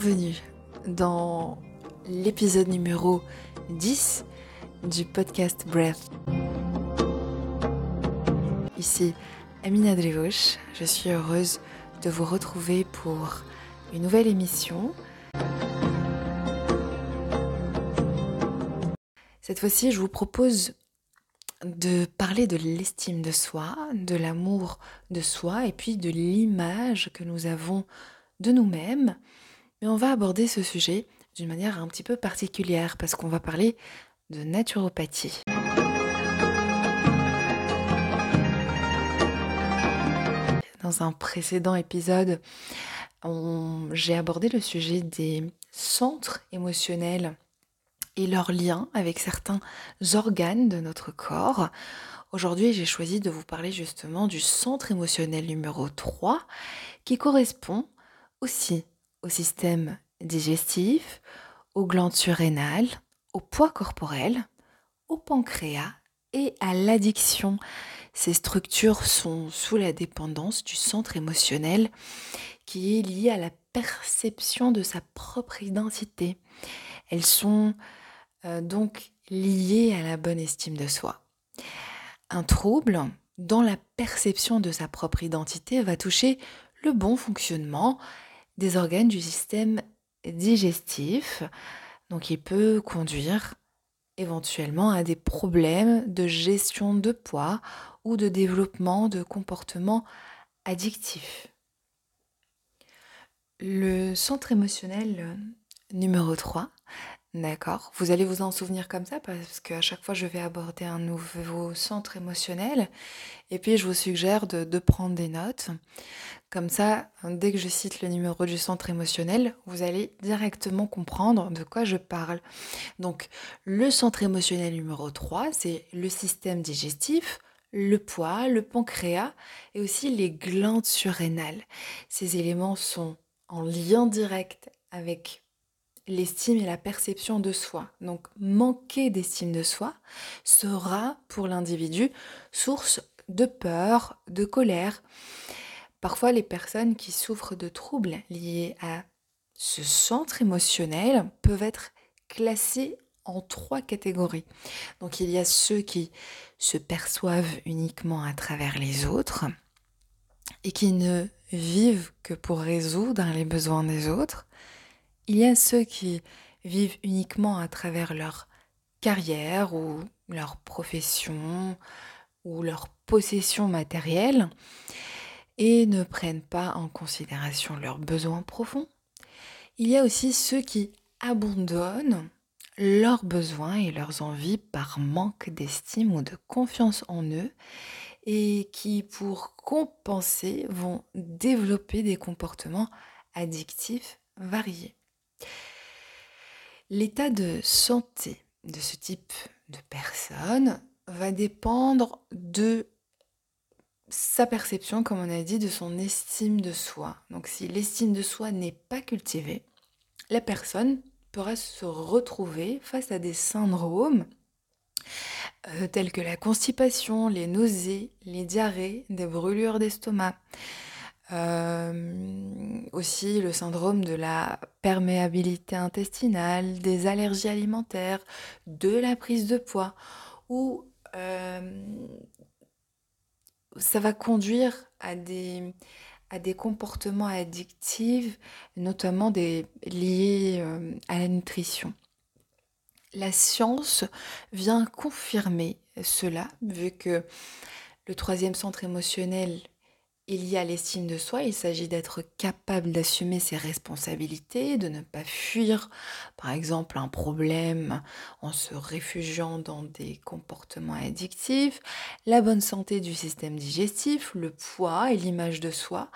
Bienvenue dans l'épisode numéro 10 du podcast Breath. Ici Amina Drevouch, je suis heureuse de vous retrouver pour une nouvelle émission. Cette fois-ci, je vous propose de parler de l'estime de soi, de l'amour de soi et puis de l'image que nous avons de nous-mêmes. Mais on va aborder ce sujet d'une manière un petit peu particulière parce qu'on va parler de naturopathie. Dans un précédent épisode, j'ai abordé le sujet des centres émotionnels et leur lien avec certains organes de notre corps. Aujourd'hui, j'ai choisi de vous parler justement du centre émotionnel numéro 3 qui correspond aussi au système digestif, aux glandes surrénales, au poids corporel, au pancréas et à l'addiction. Ces structures sont sous la dépendance du centre émotionnel qui est lié à la perception de sa propre identité. Elles sont euh, donc liées à la bonne estime de soi. Un trouble dans la perception de sa propre identité va toucher le bon fonctionnement des organes du système digestif. Donc il peut conduire éventuellement à des problèmes de gestion de poids ou de développement de comportements addictifs. Le centre émotionnel numéro 3 D'accord. Vous allez vous en souvenir comme ça parce qu'à chaque fois je vais aborder un nouveau centre émotionnel et puis je vous suggère de, prendre des notes. Comme ça, dès que je cite le numéro du centre émotionnel, vous allez directement comprendre de quoi je parle. Donc le centre émotionnel numéro 3, c'est le système digestif, le poids, le pancréas et aussi les glandes surrénales. Ces éléments sont en lien direct avec l'estime et la perception de soi. Donc manquer d'estime de soi sera pour l'individu source de peur, de colère. Parfois les personnes qui souffrent de troubles liés à ce centre émotionnel peuvent être classées en trois catégories. Donc il y a ceux qui se perçoivent uniquement à travers les autres et qui ne vivent que pour résoudre les besoins des autres. Il y a ceux qui vivent uniquement à travers leur carrière ou leur profession ou leur possession matérielle et ne prennent pas en considération leurs besoins profonds. Il y a aussi ceux qui abandonnent leurs besoins et leurs envies par manque d'estime ou de confiance en eux et qui, pour compenser, vont développer des comportements addictifs variés. L'état de santé de ce type de personne va dépendre de sa perception, comme on a dit, de son estime de soi. Donc si l'estime de soi n'est pas cultivée, la personne pourra se retrouver face à des syndromes euh, tels que la constipation, les nausées, les diarrhées, des brûlures d'estomac, euh, aussi le syndrome de la perméabilité intestinale, des allergies alimentaires, de la prise de poids, où euh, ça va conduire à des, comportements addictifs, notamment des, liés euh, à la nutrition. La science vient confirmer cela, vu que le troisième centre émotionnel il y a l'estime de soi, il s'agit d'être capable d'assumer ses responsabilités, de ne pas fuir par exemple un problème en se réfugiant dans des comportements addictifs. La bonne santé du système digestif, le poids et l'image de soi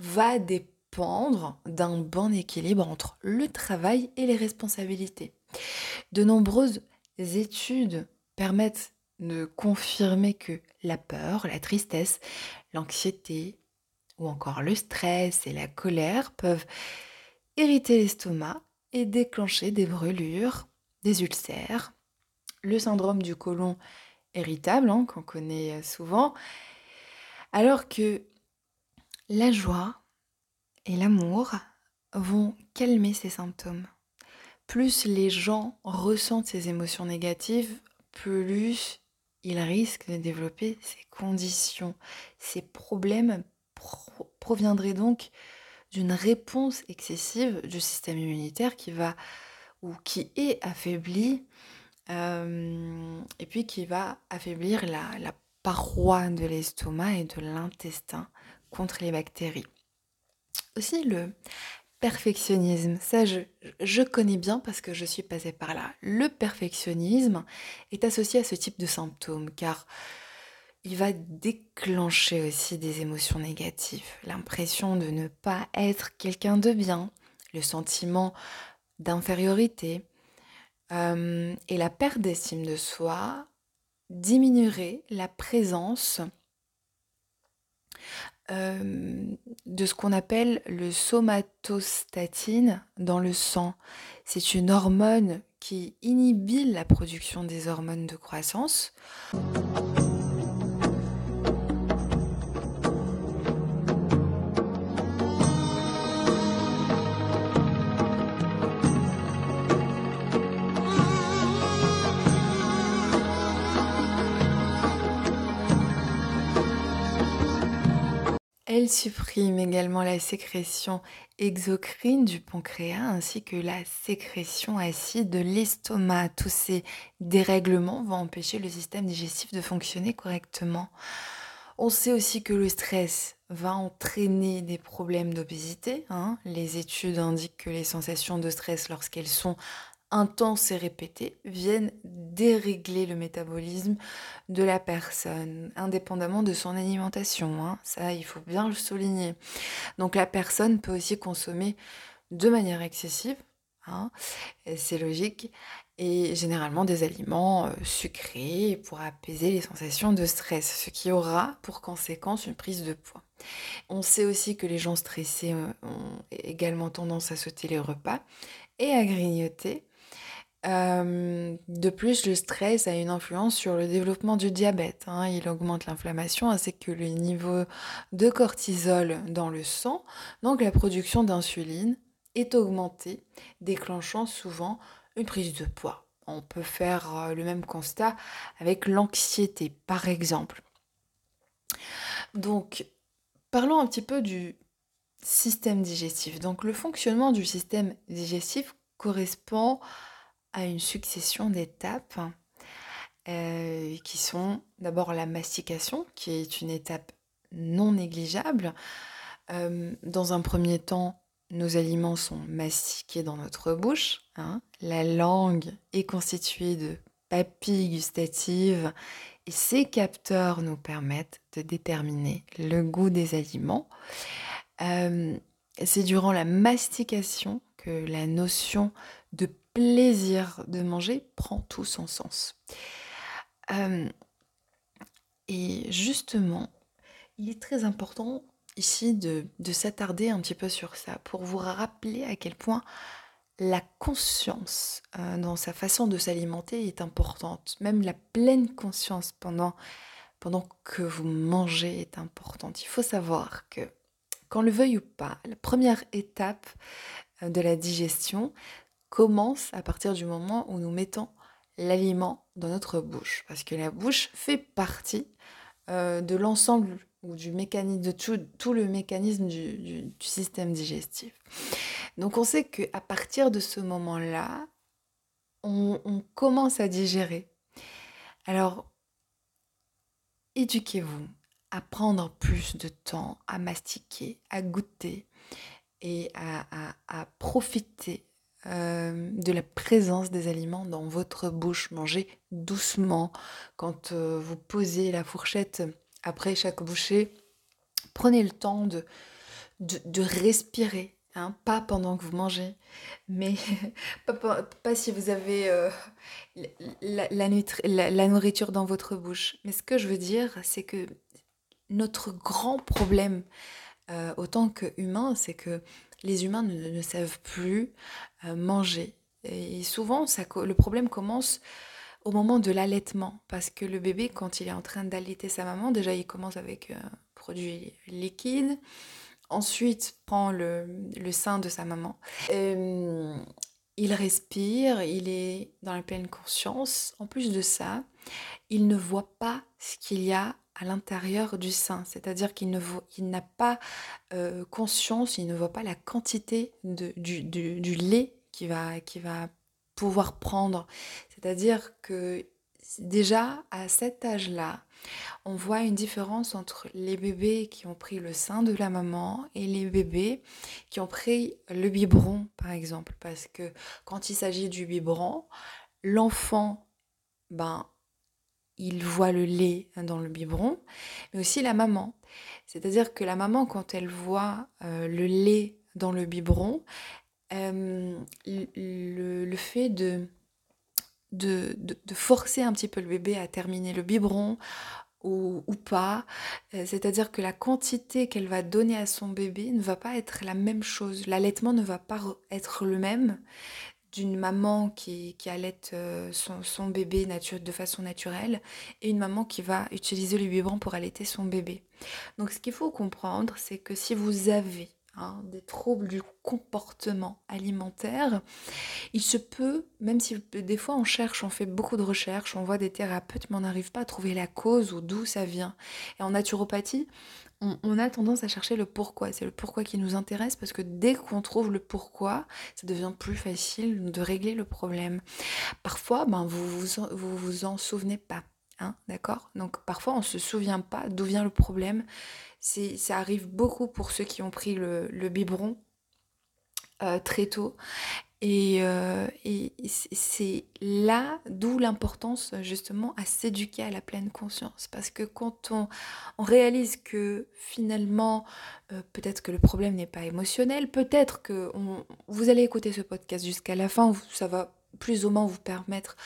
va dépendre d'un bon équilibre entre le travail et les responsabilités. De nombreuses études permettent de confirmer que la peur, la tristesse, l'anxiété ou encore le stress et la colère peuvent irriter l'estomac et déclencher des brûlures, des ulcères, le syndrome du côlon irritable hein, qu'on connaît souvent, alors que la joie et l'amour vont calmer ces symptômes. Plus les gens ressentent ces émotions négatives, plus ils risquent de développer ces conditions. Ces problèmes proviendraient donc d'une réponse excessive du système immunitaire qui va ou qui est affaibli euh, et puis qui va affaiblir la, la paroi de l'estomac et de l'intestin contre les bactéries. Aussi le perfectionnisme, ça je, connais bien parce que je suis passée par là. Le perfectionnisme est associé à ce type de symptômes car il va déclencher aussi des émotions négatives, l'impression de ne pas être quelqu'un de bien, le sentiment d'infériorité euh, et la perte d'estime de soi diminuerait la présence euh, de ce qu'on appelle le somatostatine dans le sang. C'est une hormone qui inhibe la production des hormones de croissance. Elle supprime également la sécrétion exocrine du pancréas ainsi que la sécrétion acide de l'estomac. Tous ces dérèglements vont empêcher le système digestif de fonctionner correctement. On sait aussi que le stress va entraîner des problèmes d'obésité. Hein. Les études indiquent que les sensations de stress lorsqu'elles sont intenses et répétés viennent dérégler le métabolisme de la personne, indépendamment de son alimentation. Hein. Ça, il faut bien le souligner. Donc la personne peut aussi consommer de manière excessive, hein, c'est logique, et généralement des aliments euh, sucrés pour apaiser les sensations de stress, ce qui aura pour conséquence une prise de poids. On sait aussi que les gens stressés euh, ont également tendance à sauter les repas et à grignoter euh, de plus, le stress a une influence sur le développement du diabète. Hein. Il augmente l'inflammation ainsi que le niveau de cortisol dans le sang. Donc la production d'insuline est augmentée, déclenchant souvent une prise de poids. On peut faire euh, le même constat avec l'anxiété, par exemple. Donc, parlons un petit peu du système digestif. Donc, le fonctionnement du système digestif correspond une succession d'étapes euh, qui sont d'abord la mastication, qui est une étape non négligeable. Euh, dans un premier temps, nos aliments sont mastiqués dans notre bouche. Hein. La langue est constituée de papilles gustatives et ces capteurs nous permettent de déterminer le goût des aliments. Euh, c'est durant la mastication que la notion de plaisir de manger prend tout son sens. Euh, et justement, il est très important ici de, s'attarder un petit peu sur ça pour vous rappeler à quel point la conscience euh, dans sa façon de s'alimenter est importante. Même la pleine conscience pendant, pendant que vous mangez est importante. Il faut savoir que, quand le veuille ou pas, la première étape euh, de la digestion, commence à partir du moment où nous mettons l'aliment dans notre bouche. Parce que la bouche fait partie euh, de l'ensemble ou du mécanisme, de tout, le mécanisme du, système digestif. Donc on sait qu'à partir de ce moment-là, on, on commence à digérer. Alors, éduquez-vous à prendre plus de temps à mastiquer, à goûter et à profiter euh, de la présence des aliments dans votre bouche. Mangez doucement. Quand euh, vous posez la fourchette après chaque bouchée, prenez le temps de, de, respirer. Hein, pas pendant que vous mangez, mais pas, si vous avez euh, la, la nourriture dans votre bouche. Mais ce que je veux dire, c'est que notre grand problème, autant qu'humain, c'est que les humains ne, savent plus euh, manger. Et souvent, le problème commence au moment de l'allaitement, parce que le bébé, quand il est en train d'allaiter sa maman, déjà il commence avec un produit liquide. ensuite prend le, sein de sa maman. il respire, il est dans la pleine conscience. En plus de ça, il ne voit pas ce qu'il y a à l'intérieur du sein, c'est-à-dire qu'il n'a pas euh, conscience, il ne voit pas la quantité de, du, du, lait qu'il va, va pouvoir prendre. C'est-à-dire que déjà à cet âge-là, on voit une différence entre les bébés qui ont pris le sein de la maman et les bébés qui ont pris le biberon, par exemple. Parce que quand il s'agit du biberon, l'enfant, ben, voit le lait dans le biberon, mais aussi la maman. C'est-à-dire que la maman, quand elle voit euh, le lait dans le biberon, euh, le, fait de de, forcer un petit peu le bébé à terminer le biberon ou, pas. Euh, c'est-à-dire que la quantité qu'elle va donner à son bébé ne va pas être la même chose. L'allaitement ne va pas être le même d'une maman qui, allait euh, son, bébé de façon naturelle et une maman qui va utiliser le biberon pour allaiter son bébé. Donc ce qu'il faut comprendre, c'est que si vous avez Hein, des troubles du comportement alimentaire, il se peut, même si des fois on cherche, on fait beaucoup de recherches, on voit des thérapeutes, mais on n'arrive pas à trouver la cause ou d'où ça vient. Et en naturopathie, on, a tendance à chercher le pourquoi. C'est le pourquoi qui nous intéresse parce que dès qu'on trouve le pourquoi, ça devient plus facile de régler le problème. Parfois, ben, vous vous, vous, vous en souvenez pas. Hein, d'accord? Donc parfois on ne se souvient pas d'où vient le problème ça arrive beaucoup pour ceux qui ont pris le, biberon euh, très tôt. Et, euh, c'est là d'où l'importance justement à s'éduquer à la pleine conscience. Parce que quand on, réalise que finalement, euh, peut-être que le problème n'est pas émotionnel, peut-être que vous allez écouter ce podcast jusqu'à la fin, ça va plus ou moins vous permettre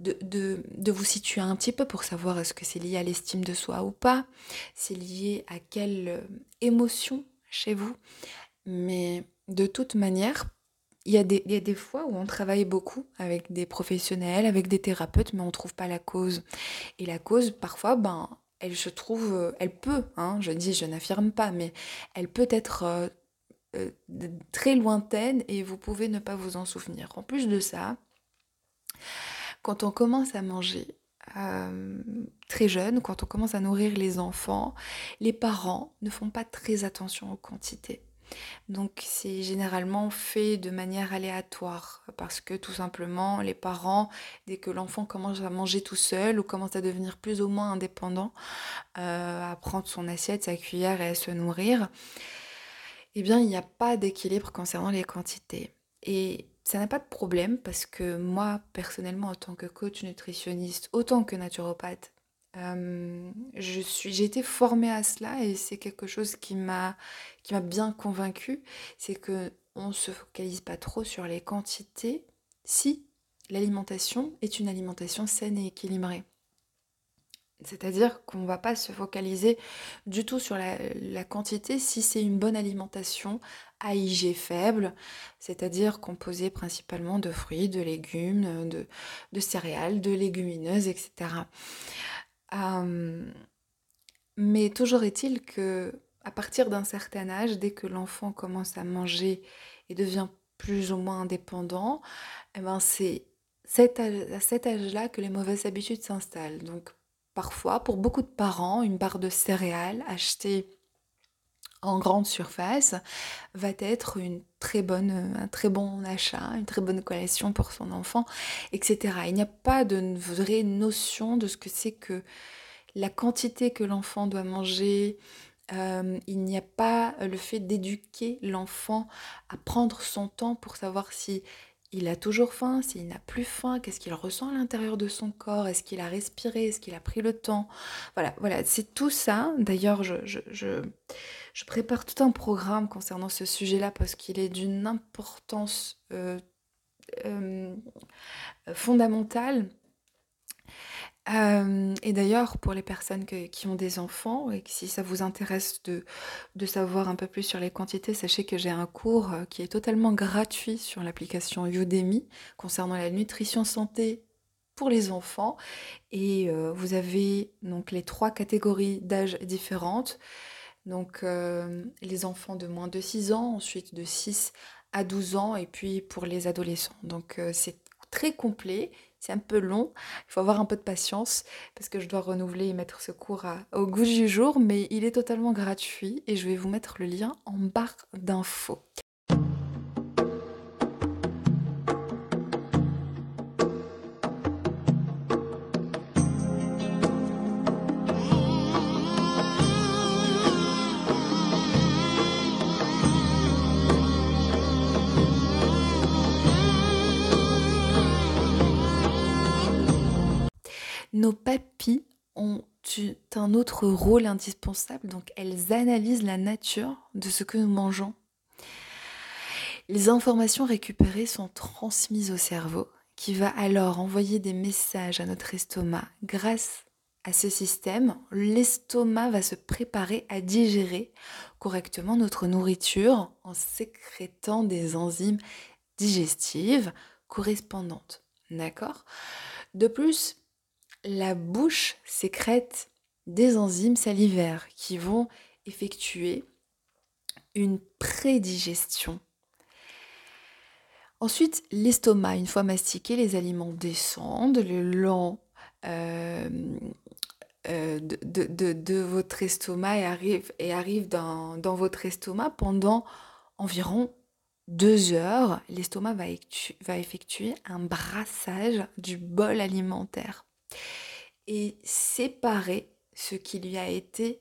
de, vous situer un petit peu pour savoir est-ce que c'est lié à l'estime de soi ou pas, c'est lié à quelle euh, émotion chez vous. Mais de toute manière, il y, a des, fois où on travaille beaucoup avec des professionnels, avec des thérapeutes, mais on ne trouve pas la cause. Et la cause, parfois, ben, elle se trouve, euh, elle peut, hein, je dis, je n'affirme pas, mais elle peut être euh, très lointaine et vous pouvez ne pas vous en souvenir. En plus de ça, quand on commence à manger euh, très jeune, quand on commence à nourrir les enfants, les parents ne font pas très attention aux quantités. Donc c'est généralement fait de manière aléatoire parce que tout simplement les parents, dès que l'enfant commence à manger tout seul ou commence à devenir plus ou moins indépendant, euh, à prendre son assiette, sa cuillère et à se nourrir, eh bien il n'y a pas d'équilibre concernant les quantités. Et ça n'a pas de problème parce que moi, personnellement, en tant que coach nutritionniste, autant que naturopathe, euh, je suis, j'ai été formée à cela et c'est quelque chose qui m'a, qui m'a bien convaincue, c'est que on se focalise pas trop sur les quantités si l'alimentation est une alimentation saine et équilibrée. C'est-à-dire qu'on ne va pas se focaliser du tout sur la, quantité si c'est une bonne alimentation à IG faible, c'est-à-dire composée principalement de fruits, de légumes, de, céréales, de légumineuses, etc. Mais toujours est-il que à partir d'un certain âge, dès que l'enfant commence à manger et devient plus ou moins indépendant, eh ben c'est à cet âge-là que les mauvaises habitudes s'installent. Donc parfois, pour beaucoup de parents, une barre de céréales achetée en grande surface va être une très bonne, un très bon achat, une très bonne collation pour son enfant, etc. Il n'y a pas de vraie notion de ce que c'est que la quantité que l'enfant doit manger. Euh, il n'y a pas le fait d'éduquer l'enfant à prendre son temps pour savoir si il a toujours faim, s'il n'a plus faim, qu'est-ce qu'il ressent à l'intérieur de son corps, est-ce qu'il a respiré, est-ce qu'il a pris le temps? Voilà, voilà, c'est tout ça. D'ailleurs, je, prépare tout un programme concernant ce sujet-là parce qu'il est d'une importance euh, euh, fondamentale euh, et d'ailleurs, pour les personnes qui ont des enfants et que si ça vous intéresse de, de savoir un peu plus sur les quantités, sachez que j'ai un cours euh, qui est totalement gratuit sur l'application Udemy concernant la nutrition santé pour les enfants. Et euh, vous avez donc les trois catégories d'âge différentes. Donc les enfants de moins de 6 ans, ensuite de 6 à 12 ans et puis pour les adolescents. Donc c'est très complet, c'est un peu long, il faut avoir un peu de patience parce que je dois renouveler et mettre ce cours au goût du jour, mais il est totalement gratuit et je vais vous mettre le lien en barre d'infos. Autre rôle indispensable, donc elles analysent la nature de ce que nous mangeons. Les informations récupérées sont transmises au cerveau, qui va alors envoyer des messages à notre estomac. Grâce à ce système, l'estomac va se préparer à digérer correctement notre nourriture en sécrétant des enzymes digestives correspondantes. D'accord? De plus, la bouche sécrète des enzymes salivaires qui vont effectuer une prédigestion. Ensuite, l'estomac, une fois mastiqué, les aliments descendent le long euh, euh, de, votre estomac et arrivent, et arrive dans, votre estomac pendant environ deux heures. L'estomac va effectuer un brassage du bol alimentaire et séparer ce qui lui a été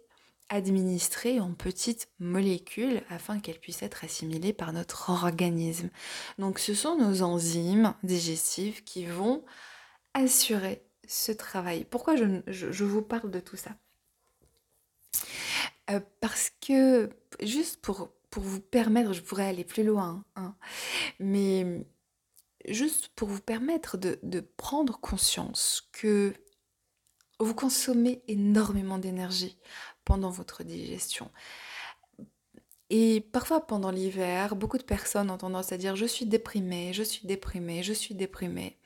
administré en petites molécules afin qu'elles puissent être assimilées par notre organisme. Donc ce sont nos enzymes digestives qui vont assurer ce travail. Pourquoi je, vous parle de tout ça? Euh, Parce que, juste pour, pour vous permettre, je pourrais aller plus loin, hein, mais juste pour vous permettre de, prendre conscience que vous consommez énormément d'énergie pendant votre digestion. Et parfois pendant l'hiver, beaucoup de personnes ont tendance à dire je suis déprimée, je suis déprimée, je suis déprimée.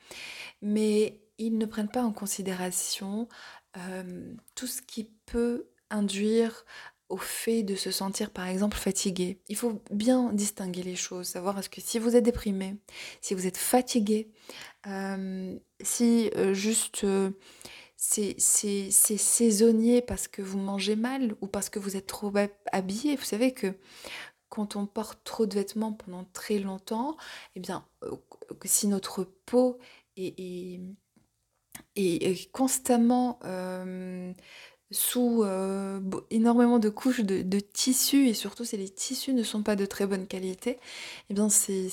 Mais ils ne prennent pas en considération euh, tout ce qui peut induire au fait de se sentir par exemple fatigué. Il faut bien distinguer les choses, savoir est-ce que si vous êtes déprimé, si vous êtes fatigué, euh, si euh, juste c'est saisonnier parce que vous mangez mal ou parce que vous êtes trop habillé? Vous savez que quand on porte trop de vêtements pendant très longtemps, eh bien, si notre peau est, est constamment sous euh, énormément de couches de, tissus et surtout si les tissus ne sont pas de très bonne qualité, eh bien c'est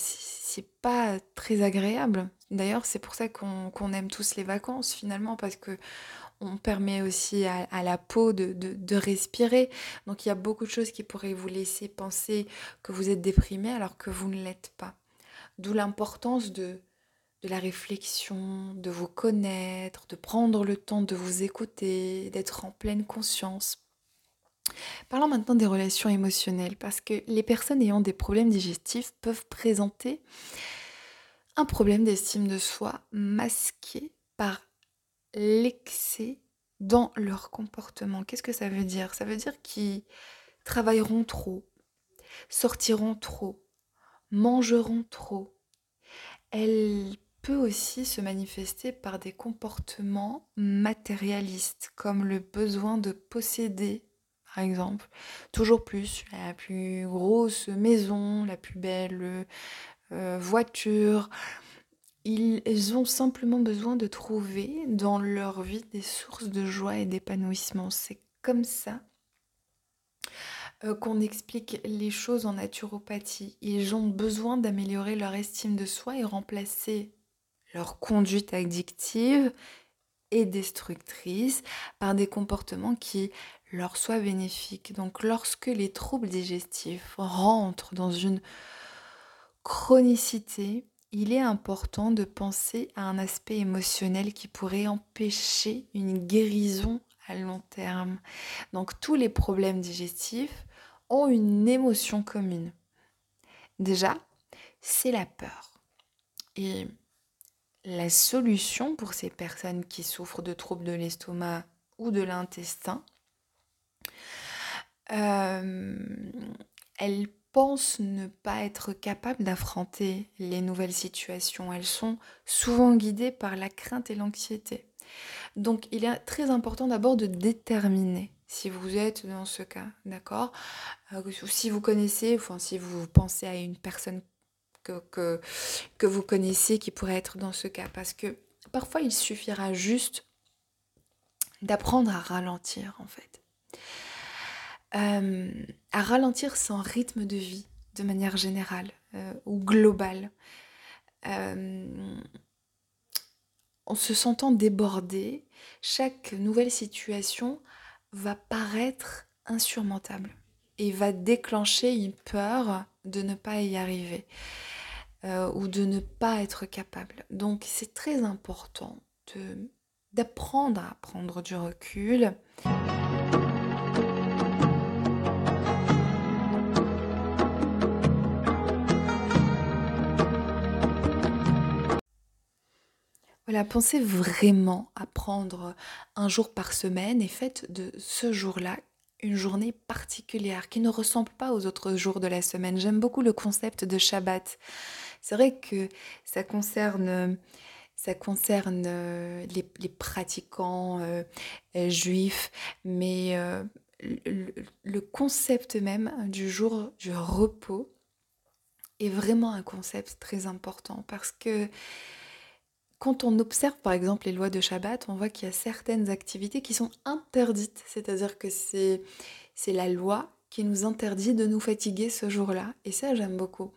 pas très agréable. D'ailleurs c'est pour ça qu'on aime tous les vacances finalement parce que on permet aussi à, la peau de, respirer. Donc il y a beaucoup de choses qui pourraient vous laisser penser que vous êtes déprimé alors que vous ne l'êtes pas. D'où l'importance de la réflexion, de vous connaître, de prendre le temps de vous écouter, d'être en pleine conscience. Parlons maintenant des relations émotionnelles, parce que les personnes ayant des problèmes digestifs peuvent présenter un problème d'estime de soi masqué par l'excès dans leur comportement. Qu'est-ce que ça veut dire? Ça veut dire qu'ils travailleront trop, sortiront trop, mangeront trop. Elles peut aussi se manifester par des comportements matérialistes, comme le besoin de posséder, par exemple, toujours plus, la plus grosse maison, la plus belle euh, voiture. Ils ont simplement besoin de trouver dans leur vie des sources de joie et d'épanouissement. C'est comme ça euh, qu'on explique les choses en naturopathie. Ils ont besoin d'améliorer leur estime de soi et remplacer leur conduite addictive et destructrice par des comportements qui leur soient bénéfiques. Donc lorsque les troubles digestifs rentrent dans une chronicité, il est important de penser à un aspect émotionnel qui pourrait empêcher une guérison à long terme. Donc tous les problèmes digestifs ont une émotion commune. Déjà, c'est la peur. Et la solution pour ces personnes qui souffrent de troubles de l'estomac ou de l'intestin, elles pensent ne pas être capables d'affronter les nouvelles situations. Elles sont souvent guidées par la crainte et l'anxiété. Donc il est très important d'abord de déterminer si vous êtes dans ce cas, d'accord? Euh, si vous connaissez, enfin si vous pensez à une personne que vous connaissez qui pourrait être dans ce cas. Parce que parfois il suffira juste d'apprendre à ralentir en fait. Euh, à ralentir son rythme de vie de manière générale euh, ou globale. en se sentant débordé, chaque nouvelle situation va paraître insurmontable et va déclencher une peur de ne pas y arriver euh, ou de ne pas être capable. Donc c'est très important d'apprendre à prendre du recul. Voilà, pensez vraiment à prendre un jour par semaine et faites de ce jour-là une journée particulière qui ne ressemble pas aux autres jours de la semaine. J'aime beaucoup le concept de Shabbat. C'est vrai que ça concerne, euh, les, pratiquants euh, euh, juifs, mais le concept même du jour du repos est vraiment un concept très important parce que quand on observe par exemple les lois de Shabbat, on voit qu'il y a certaines activités qui sont interdites, c'est-à-dire que c'est, la loi qui nous interdit de nous fatiguer ce jour-là. Et ça, j'aime beaucoup.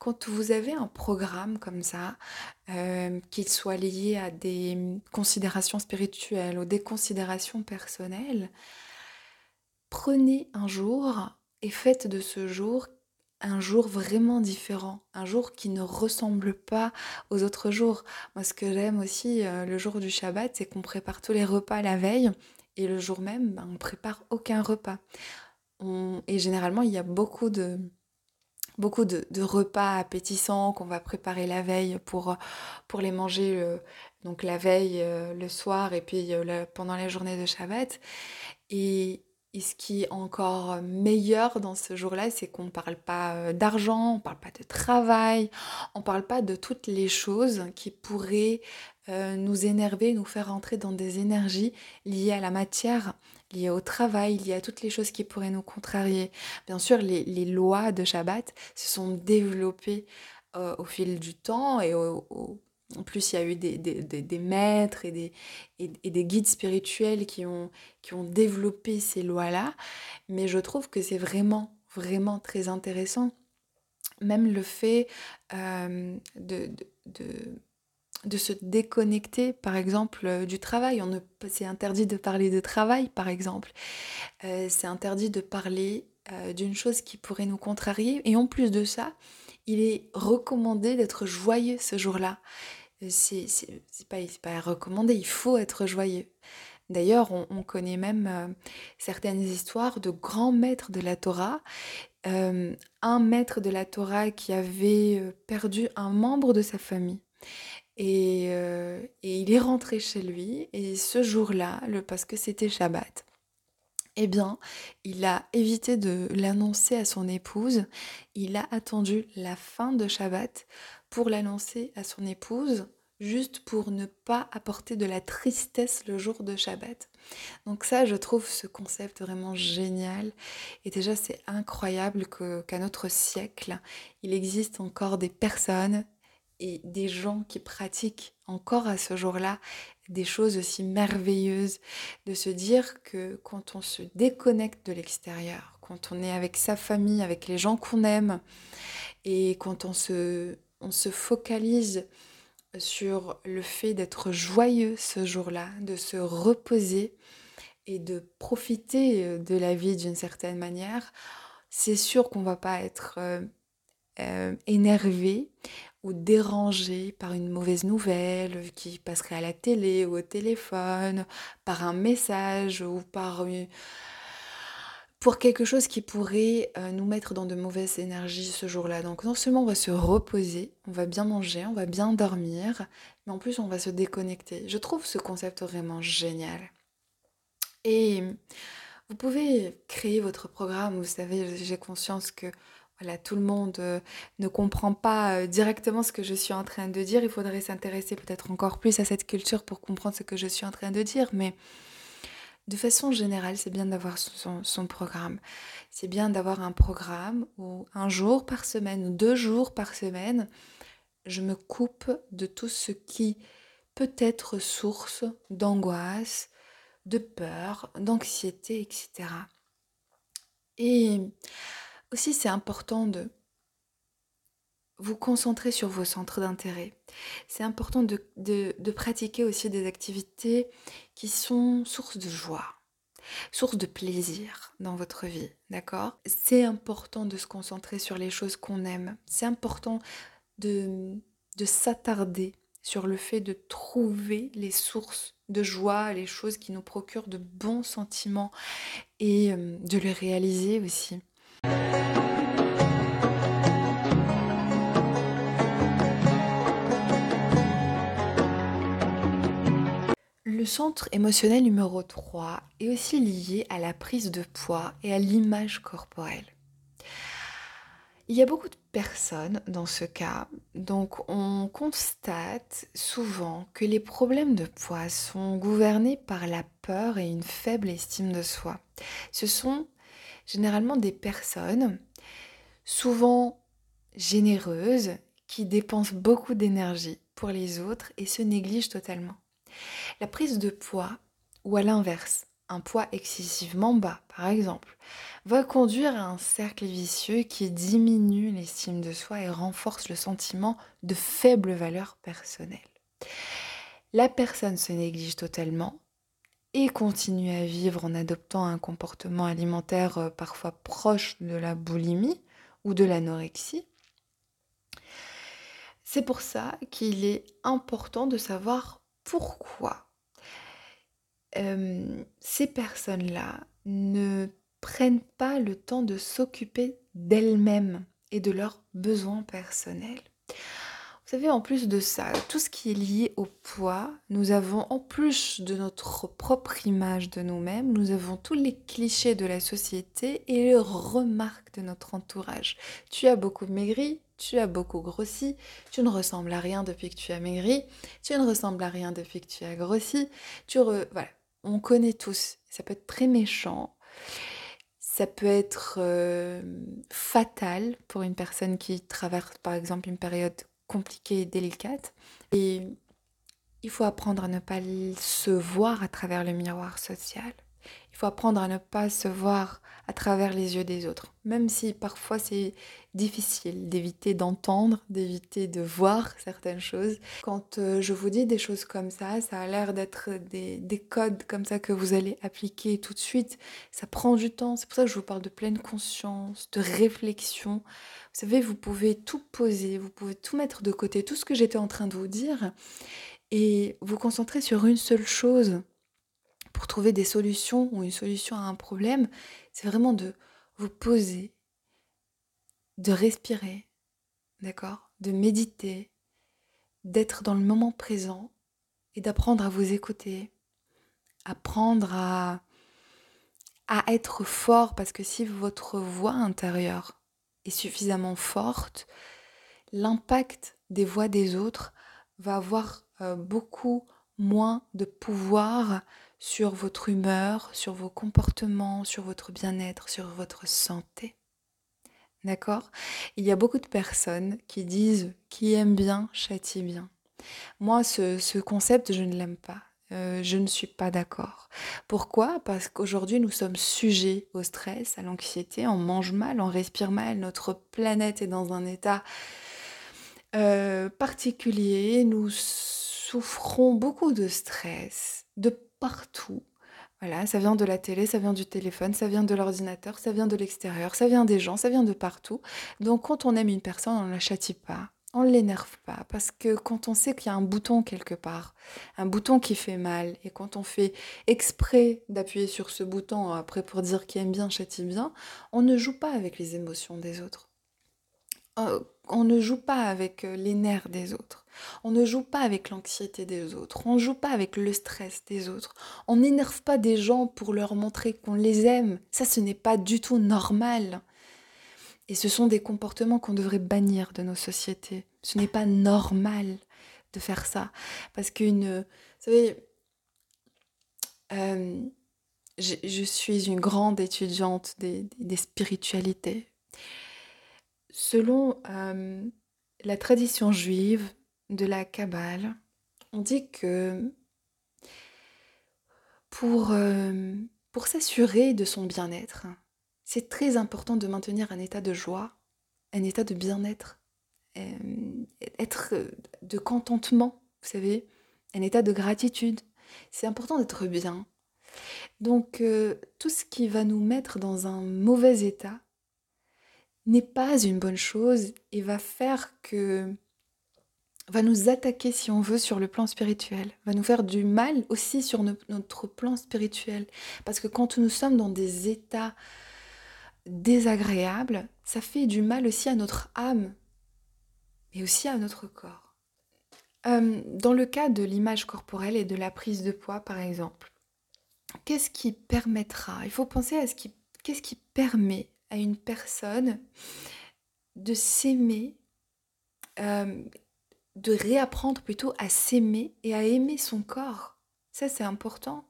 Quand vous avez un programme comme ça, euh, qu'il soit lié à des considérations spirituelles ou des considérations personnelles, prenez un jour et faites de ce jour un jour vraiment différent, un jour qui ne ressemble pas aux autres jours. Moi, ce que j'aime aussi euh, le jour du Shabbat, c'est qu'on prépare tous les repas la veille et le jour même, ben, on prépare aucun repas. Et généralement, il y a beaucoup de, beaucoup de, repas appétissants qu'on va préparer la veille pour, pour les manger euh, donc la veille, euh, le soir et puis pendant la journée de Shabbat. Et, et ce qui est encore meilleur dans ce jour-là, c'est qu'on ne parle pas euh, d'argent, on ne parle pas de travail, on ne parle pas de toutes les choses qui pourraient euh, nous énerver, nous faire entrer dans des énergies liées à la matière, liées au travail, liées à toutes les choses qui pourraient nous contrarier. Bien sûr, les, lois de Shabbat se sont développées euh, au fil du temps et au en plus, il y a eu des, maîtres et des, guides spirituels qui ont, qui développé ces lois-là. Mais je trouve que c'est vraiment, vraiment très intéressant. Même le fait euh, de, se déconnecter, par exemple, du travail. On c'est interdit de parler de travail, par exemple. Euh, c'est interdit de parler euh, d'une chose qui pourrait nous contrarier. Et en plus de ça, il est recommandé d'être joyeux ce jour-là. C'est pas, pas recommandé, il faut être joyeux. D'ailleurs, on, connaît même euh, certaines histoires de grands maîtres de la Torah. Euh, un maître de la Torah qui avait euh, perdu un membre de sa famille. Et il est rentré chez lui, et ce jour-là, parce que c'était Shabbat, eh bien, il a évité de l'annoncer à son épouse. Il a attendu la fin de Shabbat pour l'annoncer à son épouse, juste pour ne pas apporter de la tristesse le jour de Shabbat. Donc ça, je trouve ce concept vraiment génial. Et déjà, c'est incroyable qu'à notre siècle, il existe encore des personnes et des gens qui pratiquent encore à ce jour-là des choses aussi merveilleuses, de se dire que quand on se déconnecte de l'extérieur, quand on est avec sa famille, avec les gens qu'on aime, et quand on se, focalise sur le fait d'être joyeux ce jour-là, de se reposer et de profiter de la vie d'une certaine manière, c'est sûr qu'on va pas être euh, euh, énervé ou dérangé par une mauvaise nouvelle qui passerait à la télé ou au téléphone, par un message ou par pour quelque chose qui pourrait euh, nous mettre dans de mauvaises énergies ce jour-là. Donc non seulement on va se reposer, on va bien manger, on va bien dormir, mais en plus on va se déconnecter. Je trouve ce concept vraiment génial. Et Vous pouvez créer votre programme, vous savez, j'ai conscience que voilà, tout le monde euh, ne comprend pas euh, directement ce que je suis en train de dire. Il faudrait s'intéresser peut-être encore plus à cette culture pour comprendre ce que je suis en train de dire. Mais de façon générale, c'est bien d'avoir son, son programme. C'est bien d'avoir un programme où un jour par semaine ou deux jours par semaine, je me coupe de tout ce qui peut être source d'angoisse, de peur, d'anxiété, etc. Et aussi, c'est important de vous concentrer sur vos centres d'intérêt. C'est important de, pratiquer aussi des activités qui sont source de joie, source de plaisir dans votre vie, d'accord? C'est important de se concentrer sur les choses qu'on aime. C'est important de, de s'attarder sur le fait de trouver les sources de joie, les choses qui nous procurent de bons sentiments et euh, de les réaliser aussi. Le centre émotionnel numéro 3 est aussi lié à la prise de poids et à l'image corporelle. Il y a beaucoup de personnes dans ce cas, donc on constate souvent que les problèmes de poids sont gouvernés par la peur et une faible estime de soi. Ce sont généralement des personnes souvent généreuses qui dépensent beaucoup d'énergie pour les autres et se négligent totalement. La prise de poids, ou à l'inverse, un poids excessivement bas, par exemple, va conduire à un cercle vicieux qui diminue l'estime de soi et renforce le sentiment de faible valeur personnelle. La personne se néglige totalement et continue à vivre en adoptant un comportement alimentaire euh, parfois proche de la boulimie ou de l'anorexie. C'est pour ça qu'il est important de savoir pourquoi ces personnes-là ne prennent pas le temps de s'occuper d'elles-mêmes et de leurs besoins personnels. Vous savez, en plus de ça, tout ce qui est lié au poids, nous avons, en plus de notre propre image de nous-mêmes, nous avons tous les clichés de la société et les remarques de notre entourage. Tu as beaucoup maigri, tu as beaucoup grossi, tu ne ressembles à rien depuis que tu as maigri, tu ne ressembles à rien depuis que tu as grossi, tu voilà, on connaît tous. Ça peut être très méchant. Ça peut être euh, fatal pour une personne qui traverse par exemple une période compliquée et délicate. Et il faut apprendre à ne pas se voir à travers le miroir social. Il faut apprendre à ne pas se voir à travers les yeux des autres, même si parfois c'est difficile d'éviter d'entendre, d'éviter de voir certaines choses. Quand euh, je vous dis des choses comme ça, ça a l'air d'être des, des, codes comme ça que vous allez appliquer tout de suite. Ça prend du temps, c'est pour ça que je vous parle de pleine conscience, de réflexion. Vous savez, vous pouvez tout poser, vous pouvez tout mettre de côté, tout ce que j'étais en train de vous dire, et vous concentrer sur une seule chose pour trouver des solutions ou une solution à un problème, c'est vraiment de vous poser, de respirer, d'accord De méditer, d'être dans le moment présent et d'apprendre à vous écouter, apprendre à, à être fort parce que si votre voix intérieure est suffisamment forte, l'impact des voix des autres va avoir euh, beaucoup moins de pouvoir sur votre humeur, sur vos comportements, sur votre bien-être, sur votre santé. D'accord? Il y a beaucoup de personnes qui disent qui aime bien châtie bien. Moi, ce, concept, je ne l'aime pas. Euh, je ne suis pas d'accord. Pourquoi? Parce qu'aujourd'hui, nous sommes sujets au stress, à l'anxiété, on mange mal, on respire mal, notre planète est dans un état euh, particulier, nous souffrons beaucoup de stress, de partout. Voilà, ça vient de la télé, ça vient du téléphone, ça vient de l'ordinateur, ça vient de l'extérieur, ça vient des gens, ça vient de partout. Donc quand on aime une personne, on ne la châtie pas, on ne l'énerve pas. Parce que quand on sait qu'il y a un bouton quelque part, un bouton qui fait mal, et quand on fait exprès d'appuyer sur ce bouton après pour dire qui aime bien, châtie bien, on ne joue pas avec les émotions des autres. Euh, on ne joue pas avec euh, les nerfs des autres. On ne joue pas avec l'anxiété des autres. On ne joue pas avec le stress des autres. On n'énerve pas des gens pour leur montrer qu'on les aime. Ça, ce n'est pas du tout normal. Et ce sont des comportements qu'on devrait bannir de nos sociétés. Ce n'est pas normal de faire ça. Parce qu'une... Vous savez, euh, je, suis une grande étudiante des, spiritualités. Selon euh, la tradition juive de la Kabbale, on dit que pour, euh, pour s'assurer de son bien-être, c'est très important de maintenir un état de joie, un état de bien-être, euh, être de contentement, vous savez, un état de gratitude. C'est important d'être bien. Donc tout ce qui va nous mettre dans un mauvais état n'est pas une bonne chose et va faire que va nous attaquer si on veut sur le plan spirituel, va nous faire du mal aussi sur notre plan spirituel. Parce que quand nous sommes dans des états désagréables, ça fait du mal aussi à notre âme et aussi à notre corps. Euh, dans le cas de l'image corporelle et de la prise de poids, par exemple, qu'est-ce qui permettra? Il faut penser à ce qui, qu'est-ce qui permet à une personne de s'aimer, euh, de réapprendre plutôt à s'aimer et à aimer son corps. Ça, c'est important.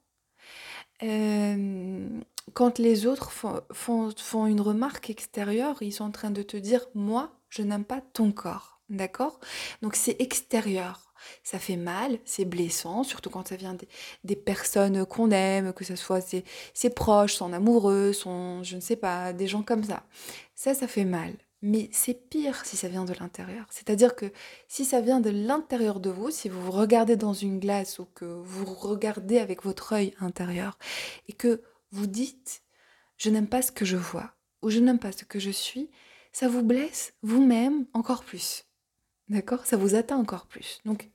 Euh, quand les autres font, font, font, une remarque extérieure, ils sont en train de te dire, moi, je n'aime pas ton corps. D'accord? Donc c'est extérieur ça fait mal, c'est blessant, surtout quand ça vient des, personnes qu'on aime, que ce soit ses, proches, son amoureux, son, je ne sais pas, des gens comme ça. Ça, ça fait mal. Mais c'est pire si ça vient de l'intérieur. C'est-à-dire que si ça vient de l'intérieur de vous, si vous vous regardez dans une glace ou que vous regardez avec votre œil intérieur et que vous dites je n'aime pas ce que je vois ou je n'aime pas ce que je suis, ça vous blesse vous-même encore plus. D'accord? Ça vous atteint encore plus. Donc,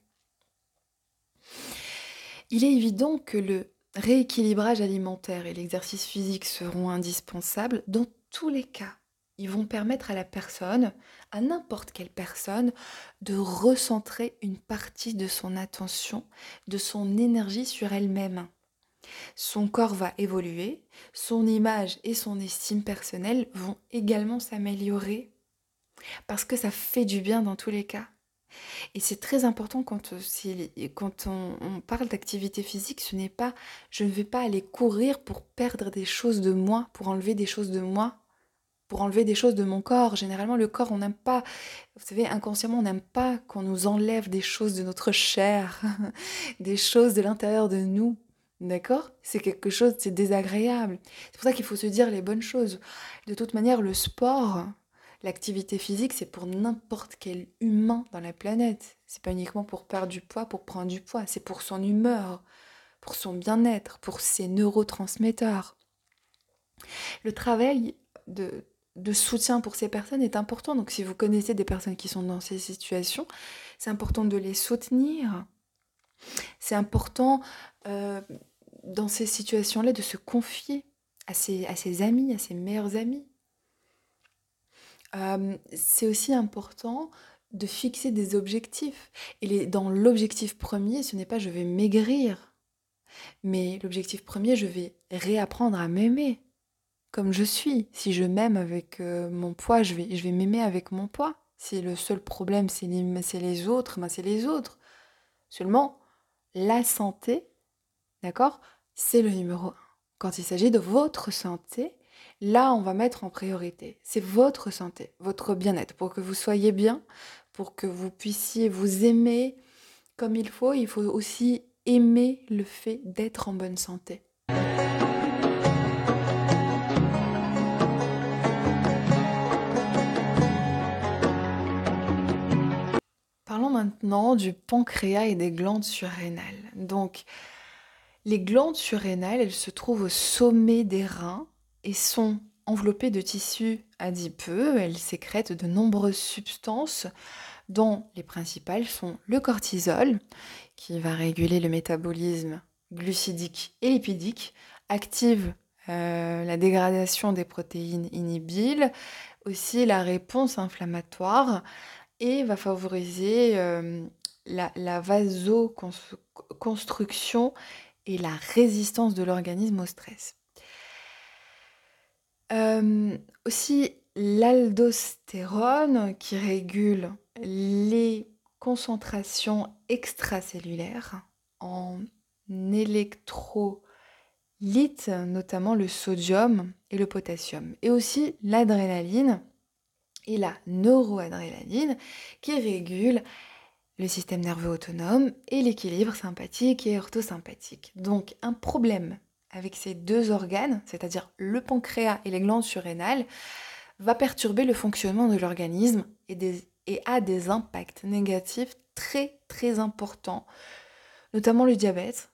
il est évident que le rééquilibrage alimentaire et l'exercice physique seront indispensables dans tous les cas. Ils vont permettre à la personne, à n'importe quelle personne, de recentrer une partie de son attention, de son énergie sur elle-même. Son corps va évoluer, son image et son estime personnelle vont également s'améliorer parce que ça fait du bien dans tous les cas. Et c'est très important quand, euh, quand on, parle d'activité physique, ce n'est pas je ne vais pas aller courir pour perdre des choses de moi, pour enlever des choses de moi, pour enlever des choses de mon corps. Généralement, le corps, on n'aime pas, vous savez, inconsciemment, on n'aime pas qu'on nous enlève des choses de notre chair, des choses de l'intérieur de nous. D'accord? C'est quelque chose, c'est désagréable. C'est pour ça qu'il faut se dire les bonnes choses. De toute manière, le sport, L'activité physique, c'est pour n'importe quel humain dans la planète. C'est pas uniquement pour perdre du poids, pour prendre du poids, c'est pour son humeur, pour son bien-être, pour ses neurotransmetteurs. Le travail de, soutien pour ces personnes est important. Donc si vous connaissez des personnes qui sont dans ces situations, c'est important de les soutenir. C'est important euh, dans ces situations-là de se confier à ses, à ses amis, à ses meilleurs amis c'est aussi important de fixer des objectifs. Et dans l'objectif premier, ce n'est pas je vais maigrir, mais l'objectif premier, je vais réapprendre à m'aimer comme je suis. Si je m'aime avec mon poids, je vais, je vais m'aimer avec mon poids. Si le seul problème, c'est les, les autres, ben c'est les autres. Seulement, la santé, d'accord, c'est le numéro un. Quand il s'agit de votre santé, là, on va mettre en priorité. C'est votre santé, votre bien-être. Pour que vous soyez bien, pour que vous puissiez vous aimer comme il faut, il faut aussi aimer le fait d'être en bonne santé. Parlons maintenant du pancréas et des glandes surrénales. Donc, les glandes surrénales, elles se trouvent au sommet des reins et sont enveloppées de tissus adipeux. Elles sécrètent de nombreuses substances dont les principales sont le cortisol, qui va réguler le métabolisme glucidique et lipidique, active la dégradation des protéines inhibiles, aussi la réponse inflammatoire et va favoriser la, la vasoconstruction et la résistance de l'organisme au stress. Aussi l'aldostérone qui régule les concentrations extracellulaires en électrolytes, notamment le sodium et le potassium, et aussi l'adrénaline et la neuroadrénaline qui régulent le système nerveux autonome et l'équilibre sympathique et orthosympathique. Donc un problème avec ces deux organes, c'est-à-dire le pancréas et les glandes surrénales, va perturber le fonctionnement de l'organisme et, a des impacts négatifs très très importants, notamment le diabète.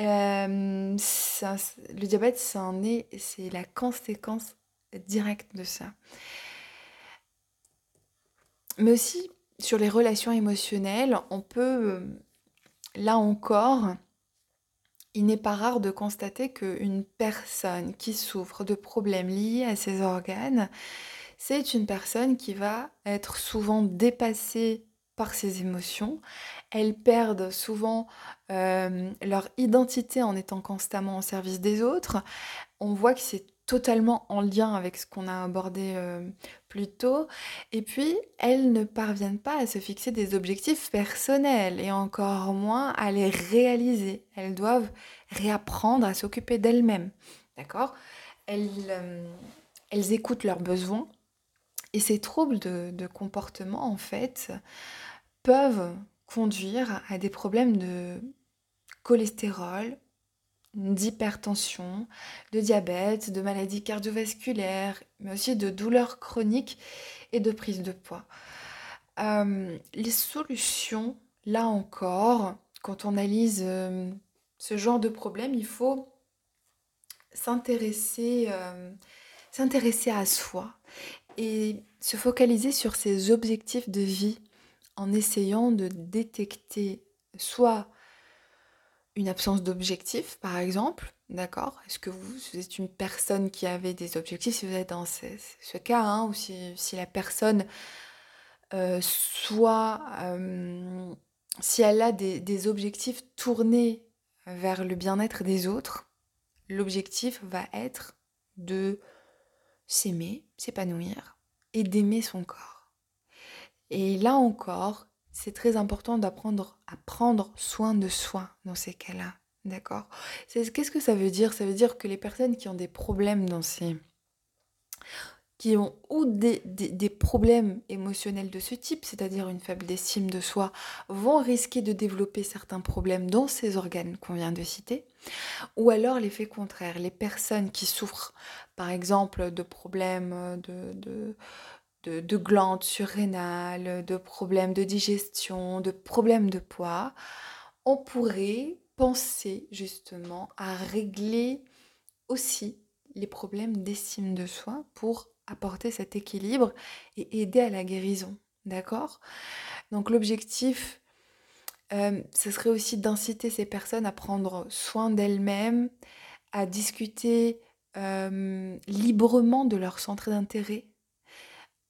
Euh, le diabète, c'est la conséquence directe de ça. Mais aussi sur les relations émotionnelles, on peut, euh, là encore, il n'est pas rare de constater qu'une personne qui souffre de problèmes liés à ses organes, c'est une personne qui va être souvent dépassée par ses émotions. Elles perdent souvent euh, leur identité en étant constamment au service des autres. On voit que c'est totalement en lien avec ce qu'on a abordé euh, plus tôt. Et puis, elles ne parviennent pas à se fixer des objectifs personnels et encore moins à les réaliser. Elles doivent réapprendre à s'occuper d'elles-mêmes. D'accord? Elles, euh, elles, écoutent leurs besoins et ces troubles de comportement, en fait, peuvent conduire à des problèmes de cholestérol, d'hypertension, de diabète, de maladies cardiovasculaires, mais aussi de douleurs chroniques et de prise de poids. Euh, les solutions, là encore, quand on analyse euh, ce genre de problème, il faut s'intéresser euh, s'intéresser à soi et se focaliser sur ses objectifs de vie en essayant de détecter soit une absence d'objectif, par exemple, d'accord? Est-ce que vous, êtes une personne qui avait des objectifs, si vous êtes dans ce, cas, hein, ou si, la personne euh, soit, euh, si elle a des, objectifs tournés vers le bien-être des autres, l'objectif va être de s'aimer, s'épanouir et d'aimer son corps. Et là encore, c'est très important d'apprendre à prendre soin de soi dans ces cas-là. D'accord? Qu'est-ce que ça veut dire? Ça veut dire que les personnes qui ont des problèmes dans ces qui ont ou des, des, problèmes émotionnels de ce type, c'est-à-dire une faible estime de soi, vont risquer de développer certains problèmes dans ces organes qu'on vient de citer, ou alors l'effet contraire, les personnes qui souffrent par exemple de problèmes de, de de, glandes surrénales, de problèmes de digestion, de problèmes de poids, on pourrait penser justement à régler aussi les problèmes d'estime de soi pour apporter cet équilibre et aider à la guérison. D'accord? Donc l'objectif, euh, ce serait aussi d'inciter ces personnes à prendre soin d'elles-mêmes, à discuter euh, librement de leur centre d'intérêt,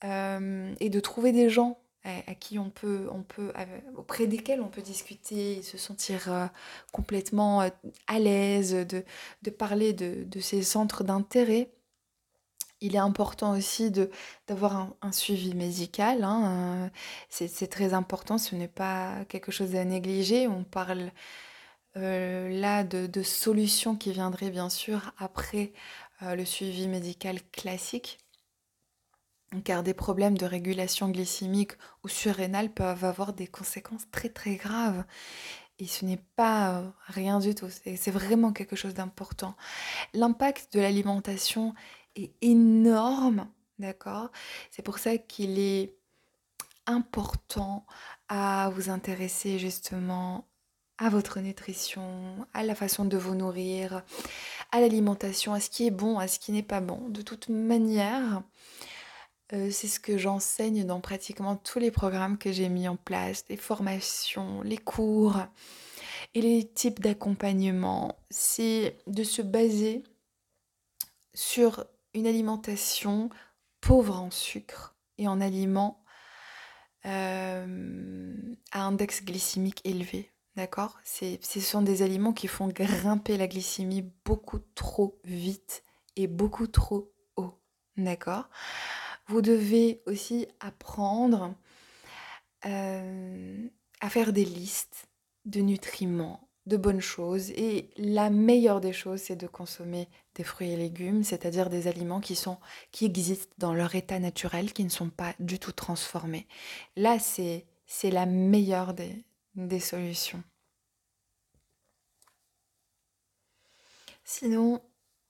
euh, et de trouver des gens à, qui on peut, on peut, auprès desquels on peut discuter se sentir euh, complètement euh, à l'aise, de, parler de, de ces centres d'intérêt. Il est important aussi d'avoir un, suivi médical. Hein, c'est très important, ce n'est pas quelque chose à négliger. On parle là de, solutions qui viendraient bien sûr après le suivi médical classique car des problèmes de régulation glycémique ou surrénale peuvent avoir des conséquences très très graves. Et ce n'est pas euh, rien du tout, c'est vraiment quelque chose d'important. L'impact de l'alimentation est énorme, d'accord? C'est pour ça qu'il est important à vous intéresser justement à votre nutrition, à la façon de vous nourrir, à l'alimentation, à ce qui est bon, à ce qui n'est pas bon. De toute manière, euh, c'est ce que j'enseigne dans pratiquement tous les programmes que j'ai mis en place, les formations, les cours et les types d'accompagnement. C'est de se baser sur une alimentation pauvre en sucre et en aliments euh, à index glycémique élevé. D'accord? Ce sont des aliments qui font grimper la glycémie beaucoup trop vite et beaucoup trop haut. D'accord? Vous devez aussi apprendre euh, à faire des listes de nutriments, de bonnes choses. Et la meilleure des choses, c'est de consommer des fruits et légumes, c'est-à-dire des aliments qui, sont, qui existent dans leur état naturel, qui ne sont pas du tout transformés. Là, c'est la meilleure des, des solutions. Sinon,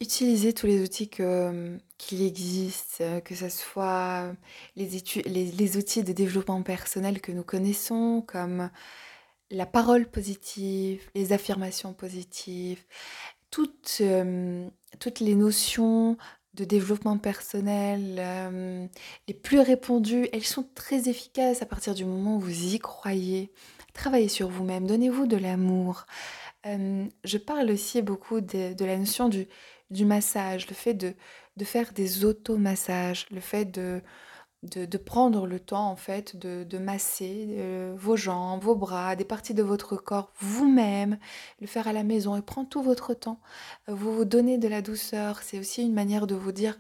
utilisez tous les outils que, qui existent, que ce soit les, les, outils de développement personnel que nous connaissons, comme la parole positive, les affirmations positives, toutes, euh, toutes les notions de développement personnel euh, les plus répandues, elles sont très efficaces à partir du moment où vous y croyez. Travaillez sur vous-même, donnez-vous de l'amour. Euh, je parle aussi beaucoup de, la notion du, du, massage, le fait de, de faire des automassages, le fait de, de, prendre le temps en fait de, masser euh, vos jambes, vos bras, des parties de votre corps vous-même, le faire à la maison et prendre tout votre temps. Euh, vous vous donnez de la douceur, c'est aussi une manière de vous dire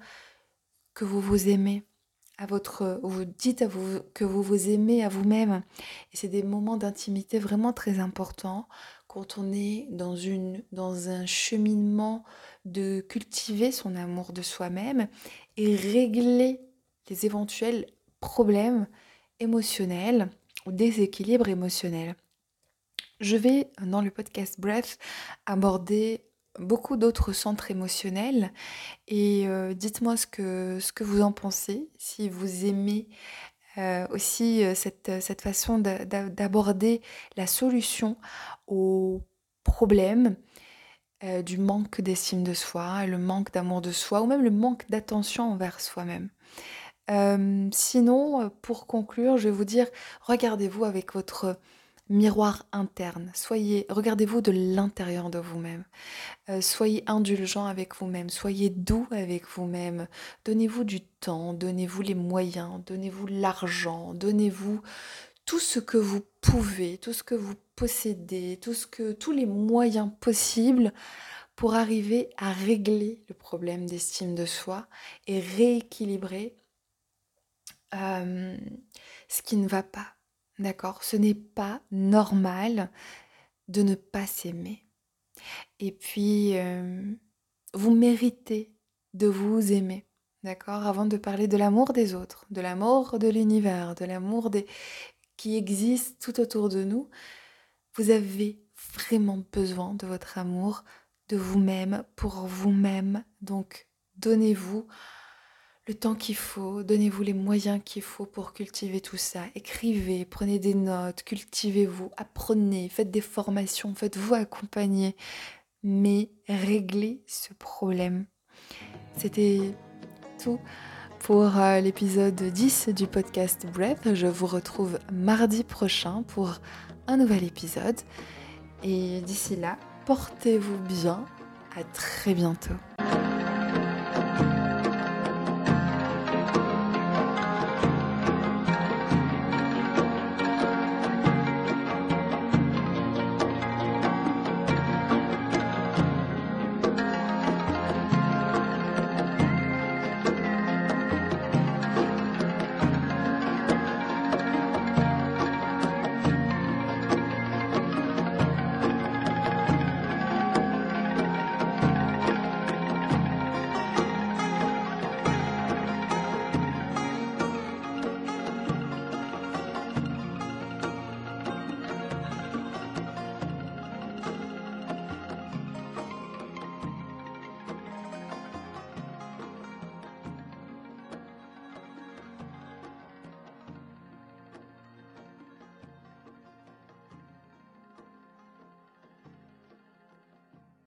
que vous vous aimez à votre vous dites à vous que vous vous aimez à vous-même et c'est des moments d'intimité vraiment très importants quand on est dans un cheminement de cultiver son amour de soi-même et régler les éventuels problèmes émotionnels ou déséquilibres émotionnels. Je vais, dans le podcast Breath, aborder beaucoup d'autres centres émotionnels et euh, dites-moi ce que, ce que vous en pensez, si vous aimez euh, aussi euh, cette, cette façon d'aborder la solution aux problèmes du manque d'estime de soi, le manque d'amour de soi ou même le manque d'attention envers soi-même. Euh, sinon, euh, pour conclure, je vais vous dire, regardez-vous avec votre miroir interne. Soyez, regardez-vous de l'intérieur de vous-même. Euh, soyez indulgent avec vous-même. Soyez doux avec vous-même. Donnez-vous du temps. Donnez-vous les moyens. Donnez-vous l'argent. Donnez-vous tout ce que vous pouvez, tout ce que vous possédez, tout ce que, tous les moyens possibles pour arriver à régler le problème d'estime de soi et rééquilibrer euh, ce qui ne va pas. D'accord Ce n'est pas normal de ne pas s'aimer. Et puis, euh, vous méritez de vous aimer. D'accord Avant de parler de l'amour des autres, de l'amour de l'univers, de l'amour des... qui existe tout autour de nous, vous avez vraiment besoin de votre amour, de vous-même, pour vous-même. Donc, donnez-vous le temps qu'il faut, donnez-vous les moyens qu'il faut pour cultiver tout ça. Écrivez, prenez des notes, cultivez-vous, apprenez, faites des formations, faites-vous accompagner, mais réglez ce problème. C'était tout pour euh, l'épisode 10 du podcast Breath. Je vous retrouve mardi prochain pour un nouvel épisode. Et d'ici là, portez-vous bien. À très bientôt.